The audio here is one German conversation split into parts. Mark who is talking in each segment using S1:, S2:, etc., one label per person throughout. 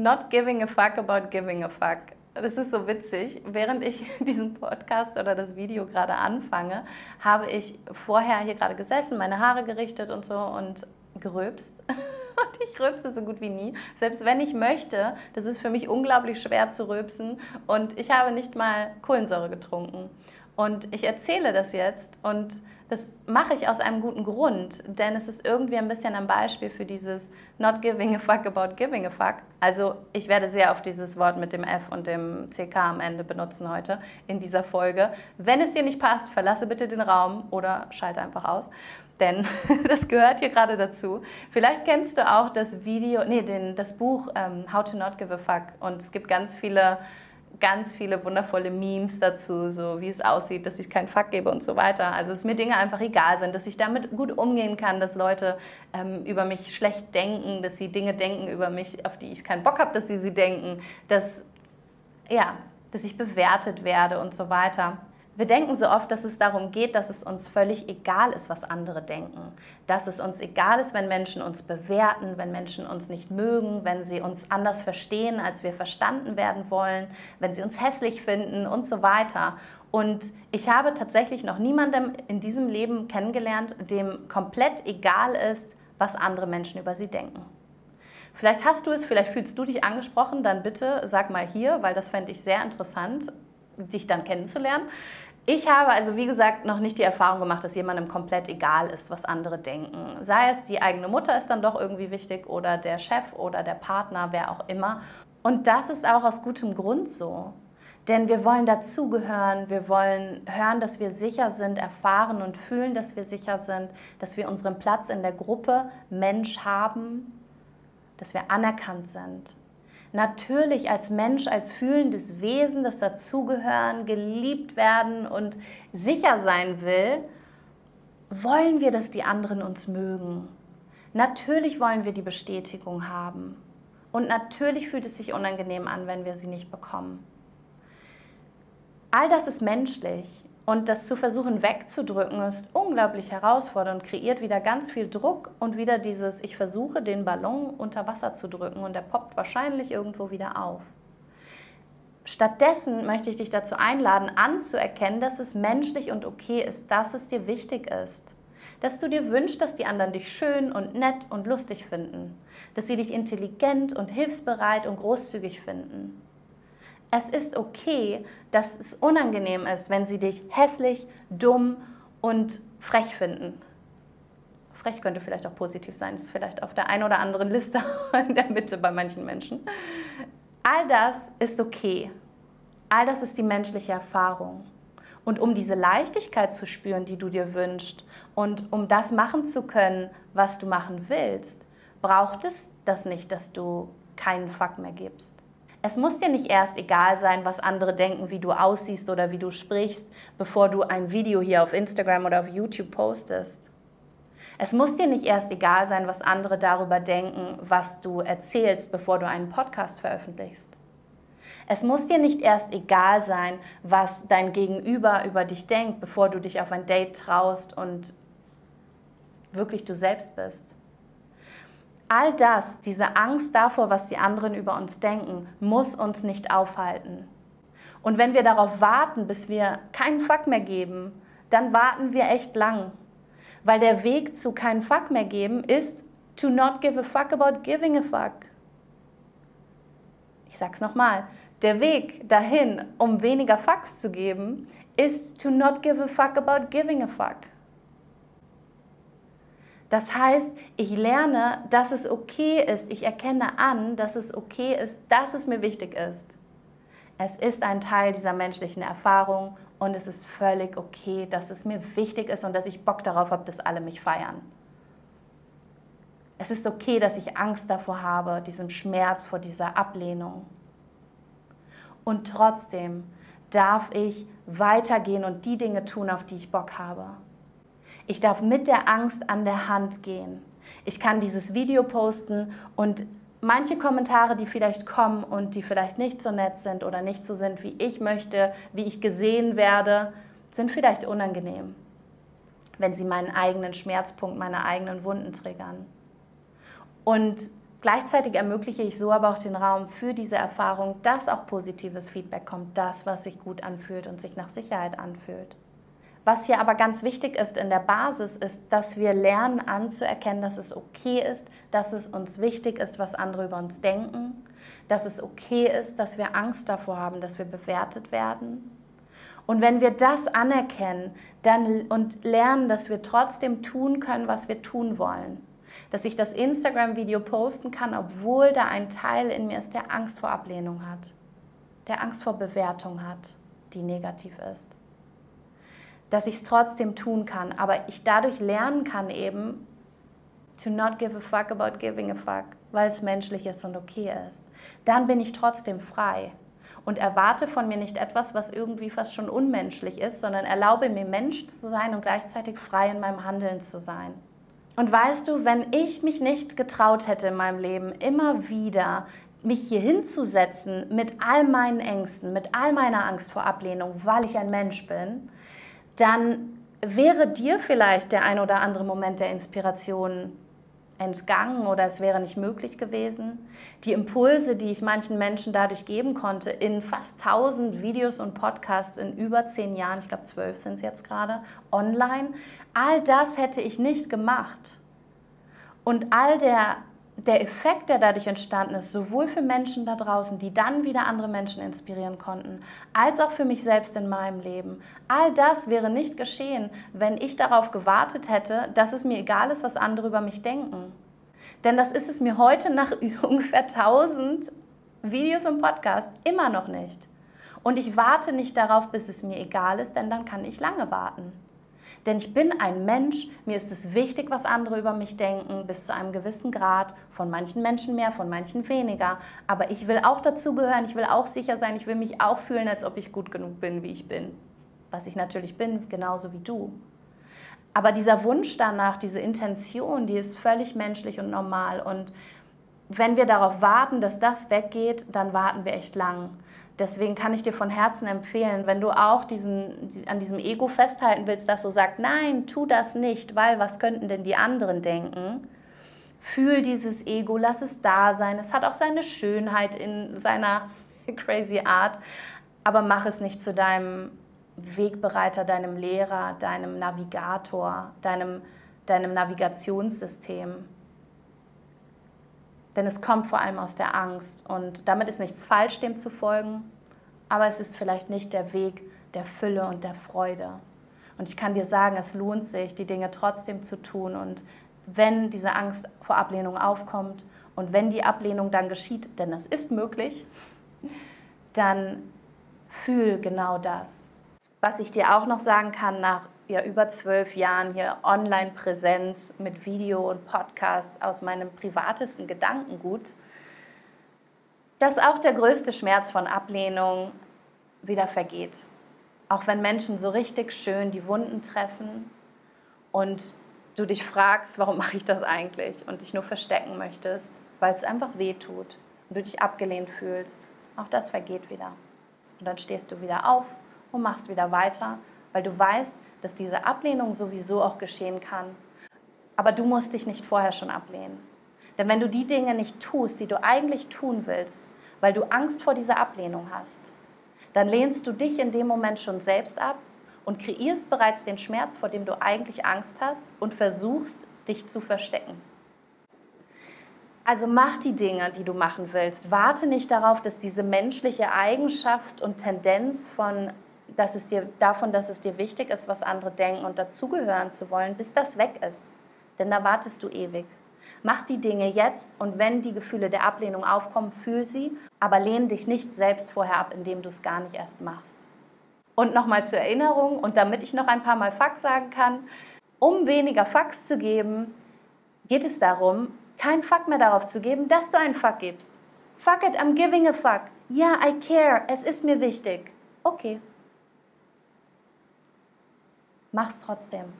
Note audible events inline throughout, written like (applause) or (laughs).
S1: Not giving a fuck about giving a fuck. Das ist so witzig. Während ich (laughs) diesen Podcast oder das Video gerade anfange, habe ich vorher hier gerade gesessen, meine Haare gerichtet und so und gerülpst. (laughs) Und ich rülpse so gut wie nie. Selbst wenn ich möchte, das ist für mich unglaublich schwer zu rülpsen. Und ich habe nicht mal Kohlensäure getrunken. Und ich erzähle das jetzt und das mache ich aus einem guten Grund, denn es ist irgendwie ein bisschen ein Beispiel für dieses Not giving a fuck about giving a fuck. Also ich werde sehr auf dieses Wort mit dem F und dem CK am Ende benutzen heute in dieser Folge. Wenn es dir nicht passt, verlasse bitte den Raum oder schalte einfach aus, denn (laughs) das gehört hier gerade dazu. Vielleicht kennst du auch das Video, nee, den, das Buch ähm, How to Not Give a Fuck und es gibt ganz viele ganz viele wundervolle Memes dazu, so wie es aussieht, dass ich keinen Fuck gebe und so weiter. Also dass mir Dinge einfach egal sind, dass ich damit gut umgehen kann, dass Leute ähm, über mich schlecht denken, dass sie Dinge denken über mich, auf die ich keinen Bock habe, dass sie sie denken, dass, ja, dass ich bewertet werde und so weiter. Wir denken so oft, dass es darum geht, dass es uns völlig egal ist, was andere denken. Dass es uns egal ist, wenn Menschen uns bewerten, wenn Menschen uns nicht mögen, wenn sie uns anders verstehen, als wir verstanden werden wollen, wenn sie uns hässlich finden und so weiter. Und ich habe tatsächlich noch niemandem in diesem Leben kennengelernt, dem komplett egal ist, was andere Menschen über sie denken. Vielleicht hast du es, vielleicht fühlst du dich angesprochen, dann bitte sag mal hier, weil das fände ich sehr interessant, dich dann kennenzulernen. Ich habe also, wie gesagt, noch nicht die Erfahrung gemacht, dass jemandem komplett egal ist, was andere denken. Sei es die eigene Mutter ist dann doch irgendwie wichtig oder der Chef oder der Partner, wer auch immer. Und das ist auch aus gutem Grund so. Denn wir wollen dazugehören, wir wollen hören, dass wir sicher sind, erfahren und fühlen, dass wir sicher sind, dass wir unseren Platz in der Gruppe Mensch haben, dass wir anerkannt sind natürlich als Mensch, als fühlendes Wesen, das dazugehören, geliebt werden und sicher sein will, wollen wir, dass die anderen uns mögen. Natürlich wollen wir die Bestätigung haben. Und natürlich fühlt es sich unangenehm an, wenn wir sie nicht bekommen. All das ist menschlich. Und das zu versuchen wegzudrücken, ist unglaublich herausfordernd und kreiert wieder ganz viel Druck und wieder dieses, ich versuche den Ballon unter Wasser zu drücken und der poppt wahrscheinlich irgendwo wieder auf. Stattdessen möchte ich dich dazu einladen, anzuerkennen, dass es menschlich und okay ist, dass es dir wichtig ist. Dass du dir wünschst, dass die anderen dich schön und nett und lustig finden. Dass sie dich intelligent und hilfsbereit und großzügig finden es ist okay, dass es unangenehm ist, wenn sie dich hässlich, dumm und frech finden. Frech könnte vielleicht auch positiv sein, ist vielleicht auf der einen oder anderen Liste (laughs) in der Mitte bei manchen Menschen. All das ist okay. All das ist die menschliche Erfahrung. Und um diese Leichtigkeit zu spüren, die du dir wünschst, und um das machen zu können, was du machen willst, braucht es das nicht, dass du keinen Fuck mehr gibst. Es muss dir nicht erst egal sein, was andere denken, wie du aussiehst oder wie du sprichst, bevor du ein Video hier auf Instagram oder auf YouTube postest. Es muss dir nicht erst egal sein, was andere darüber denken, was du erzählst, bevor du einen Podcast veröffentlichst. Es muss dir nicht erst egal sein, was dein Gegenüber über dich denkt, bevor du dich auf ein Date traust und wirklich du selbst bist. All das, diese Angst davor, was die anderen über uns denken, muss uns nicht aufhalten. Und wenn wir darauf warten, bis wir keinen Fuck mehr geben, dann warten wir echt lang. Weil der Weg zu keinen Fuck mehr geben ist to not give a fuck about giving a fuck. Ich sag's nochmal. Der Weg dahin, um weniger Fucks zu geben, ist to not give a fuck about giving a fuck. Das heißt, ich lerne, dass es okay ist. Ich erkenne an, dass es okay ist, dass es mir wichtig ist. Es ist ein Teil dieser menschlichen Erfahrung und es ist völlig okay, dass es mir wichtig ist und dass ich Bock darauf habe, dass alle mich feiern. Es ist okay, dass ich Angst davor habe, diesem Schmerz vor dieser Ablehnung. Und trotzdem darf ich weitergehen und die Dinge tun, auf die ich Bock habe. Ich darf mit der Angst an der Hand gehen. Ich kann dieses Video posten und manche Kommentare, die vielleicht kommen und die vielleicht nicht so nett sind oder nicht so sind, wie ich möchte, wie ich gesehen werde, sind vielleicht unangenehm, wenn sie meinen eigenen Schmerzpunkt, meine eigenen Wunden triggern. Und Gleichzeitig ermögliche ich so aber auch den Raum für diese Erfahrung, dass auch positives Feedback kommt, das, was sich gut anfühlt und sich nach Sicherheit anfühlt. Was hier aber ganz wichtig ist in der Basis, ist, dass wir lernen anzuerkennen, dass es okay ist, dass es uns wichtig ist, was andere über uns denken, dass es okay ist, dass wir Angst davor haben, dass wir bewertet werden. Und wenn wir das anerkennen dann, und lernen, dass wir trotzdem tun können, was wir tun wollen, dass ich das Instagram-Video posten kann, obwohl da ein Teil in mir ist, der Angst vor Ablehnung hat, der Angst vor Bewertung hat, die negativ ist. Dass ich es trotzdem tun kann, aber ich dadurch lernen kann eben, to not give a fuck about giving a fuck, weil es menschlich ist und okay ist. Dann bin ich trotzdem frei und erwarte von mir nicht etwas, was irgendwie fast schon unmenschlich ist, sondern erlaube mir Mensch zu sein und gleichzeitig frei in meinem Handeln zu sein. Und weißt du, wenn ich mich nicht getraut hätte in meinem Leben, immer wieder mich hier hinzusetzen mit all meinen Ängsten, mit all meiner Angst vor Ablehnung, weil ich ein Mensch bin, dann wäre dir vielleicht der ein oder andere Moment der Inspiration entgangen oder es wäre nicht möglich gewesen. Die Impulse, die ich manchen Menschen dadurch geben konnte, in fast 1000 Videos und Podcasts in über zehn Jahren, ich glaube zwölf sind es jetzt gerade, online, all das hätte ich nicht gemacht. Und all der der Effekt, der dadurch entstanden ist, sowohl für Menschen da draußen, die dann wieder andere Menschen inspirieren konnten, als auch für mich selbst in meinem Leben, all das wäre nicht geschehen, wenn ich darauf gewartet hätte, dass es mir egal ist, was andere über mich denken. Denn das ist es mir heute nach (laughs) ungefähr 1000 Videos und Podcasts immer noch nicht. Und ich warte nicht darauf, bis es mir egal ist, denn dann kann ich lange warten. Denn ich bin ein Mensch, mir ist es wichtig, was andere über mich denken, bis zu einem gewissen Grad, von manchen Menschen mehr, von manchen weniger. Aber ich will auch dazugehören, ich will auch sicher sein, ich will mich auch fühlen, als ob ich gut genug bin, wie ich bin. Was ich natürlich bin, genauso wie du. Aber dieser Wunsch danach, diese Intention, die ist völlig menschlich und normal. Und wenn wir darauf warten, dass das weggeht, dann warten wir echt lang. Deswegen kann ich dir von Herzen empfehlen, wenn du auch diesen, an diesem Ego festhalten willst, das so sagt, nein, tu das nicht, weil was könnten denn die anderen denken? Fühl dieses Ego, lass es da sein. Es hat auch seine Schönheit in seiner (laughs) crazy Art, aber mach es nicht zu deinem Wegbereiter, deinem Lehrer, deinem Navigator, deinem, deinem Navigationssystem. Denn es kommt vor allem aus der Angst. Und damit ist nichts falsch, dem zu folgen. Aber es ist vielleicht nicht der Weg der Fülle und der Freude. Und ich kann dir sagen, es lohnt sich, die Dinge trotzdem zu tun. Und wenn diese Angst vor Ablehnung aufkommt und wenn die Ablehnung dann geschieht, denn das ist möglich, dann fühl genau das. Was ich dir auch noch sagen kann nach ja, über zwölf Jahren hier Online-Präsenz mit Video und Podcast aus meinem privatesten Gedankengut, dass auch der größte Schmerz von Ablehnung wieder vergeht. Auch wenn Menschen so richtig schön die Wunden treffen und du dich fragst, warum mache ich das eigentlich und dich nur verstecken möchtest, weil es einfach weh tut und du dich abgelehnt fühlst, auch das vergeht wieder. Und dann stehst du wieder auf und machst wieder weiter, weil du weißt, dass diese Ablehnung sowieso auch geschehen kann. Aber du musst dich nicht vorher schon ablehnen. Denn wenn du die Dinge nicht tust, die du eigentlich tun willst, weil du Angst vor dieser Ablehnung hast, dann lehnst du dich in dem Moment schon selbst ab und kreierst bereits den Schmerz, vor dem du eigentlich Angst hast und versuchst, dich zu verstecken. Also mach die Dinge, die du machen willst. Warte nicht darauf, dass diese menschliche Eigenschaft und Tendenz von dass es dir, davon, dass es dir wichtig ist, was andere denken und dazugehören zu wollen, bis das weg ist. Denn da wartest du ewig. Mach die Dinge jetzt und wenn die Gefühle der Ablehnung aufkommen, fühl sie, aber lehn dich nicht selbst vorher ab, indem du es gar nicht erst machst. Und nochmal zur Erinnerung und damit ich noch ein paar Mal Fuck sagen kann, um weniger Fucks zu geben, geht es darum, kein Fuck mehr darauf zu geben, dass du einen Fuck gibst. Fuck it, I'm giving a fuck. Ja, yeah, I care, es ist mir wichtig. Okay, mach's trotzdem.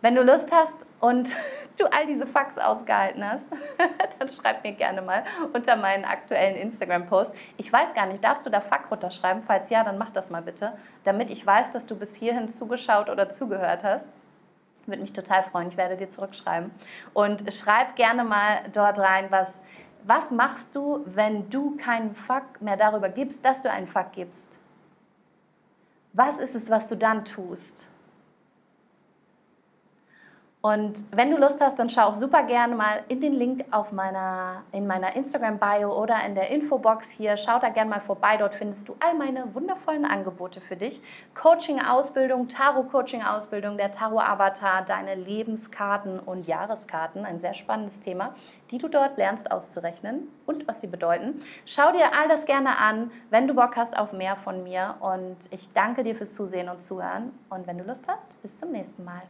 S1: Wenn du Lust hast und (laughs) du all diese Fax ausgehalten hast, (laughs) dann schreib mir gerne mal unter meinen aktuellen Instagram-Post. Ich weiß gar nicht, darfst du da Fuck runterschreiben? Falls ja, dann mach das mal bitte, damit ich weiß, dass du bis hierhin zugeschaut oder zugehört hast. Würde mich total freuen. Ich werde dir zurückschreiben. Und schreib gerne mal dort rein, was, was machst du, wenn du keinen Fuck mehr darüber gibst, dass du einen Fuck gibst? Was ist es, was du dann tust? Und wenn du Lust hast, dann schau auch super gerne mal in den Link auf meiner, in meiner Instagram-Bio oder in der Infobox hier. Schau da gerne mal vorbei. Dort findest du all meine wundervollen Angebote für dich. Coaching-Ausbildung, Tarot-Coaching-Ausbildung, der Tarot-Avatar, deine Lebenskarten und Jahreskarten. Ein sehr spannendes Thema, die du dort lernst auszurechnen und was sie bedeuten. Schau dir all das gerne an, wenn du Bock hast auf mehr von mir. Und ich danke dir fürs Zusehen und Zuhören. Und wenn du Lust hast, bis zum nächsten Mal.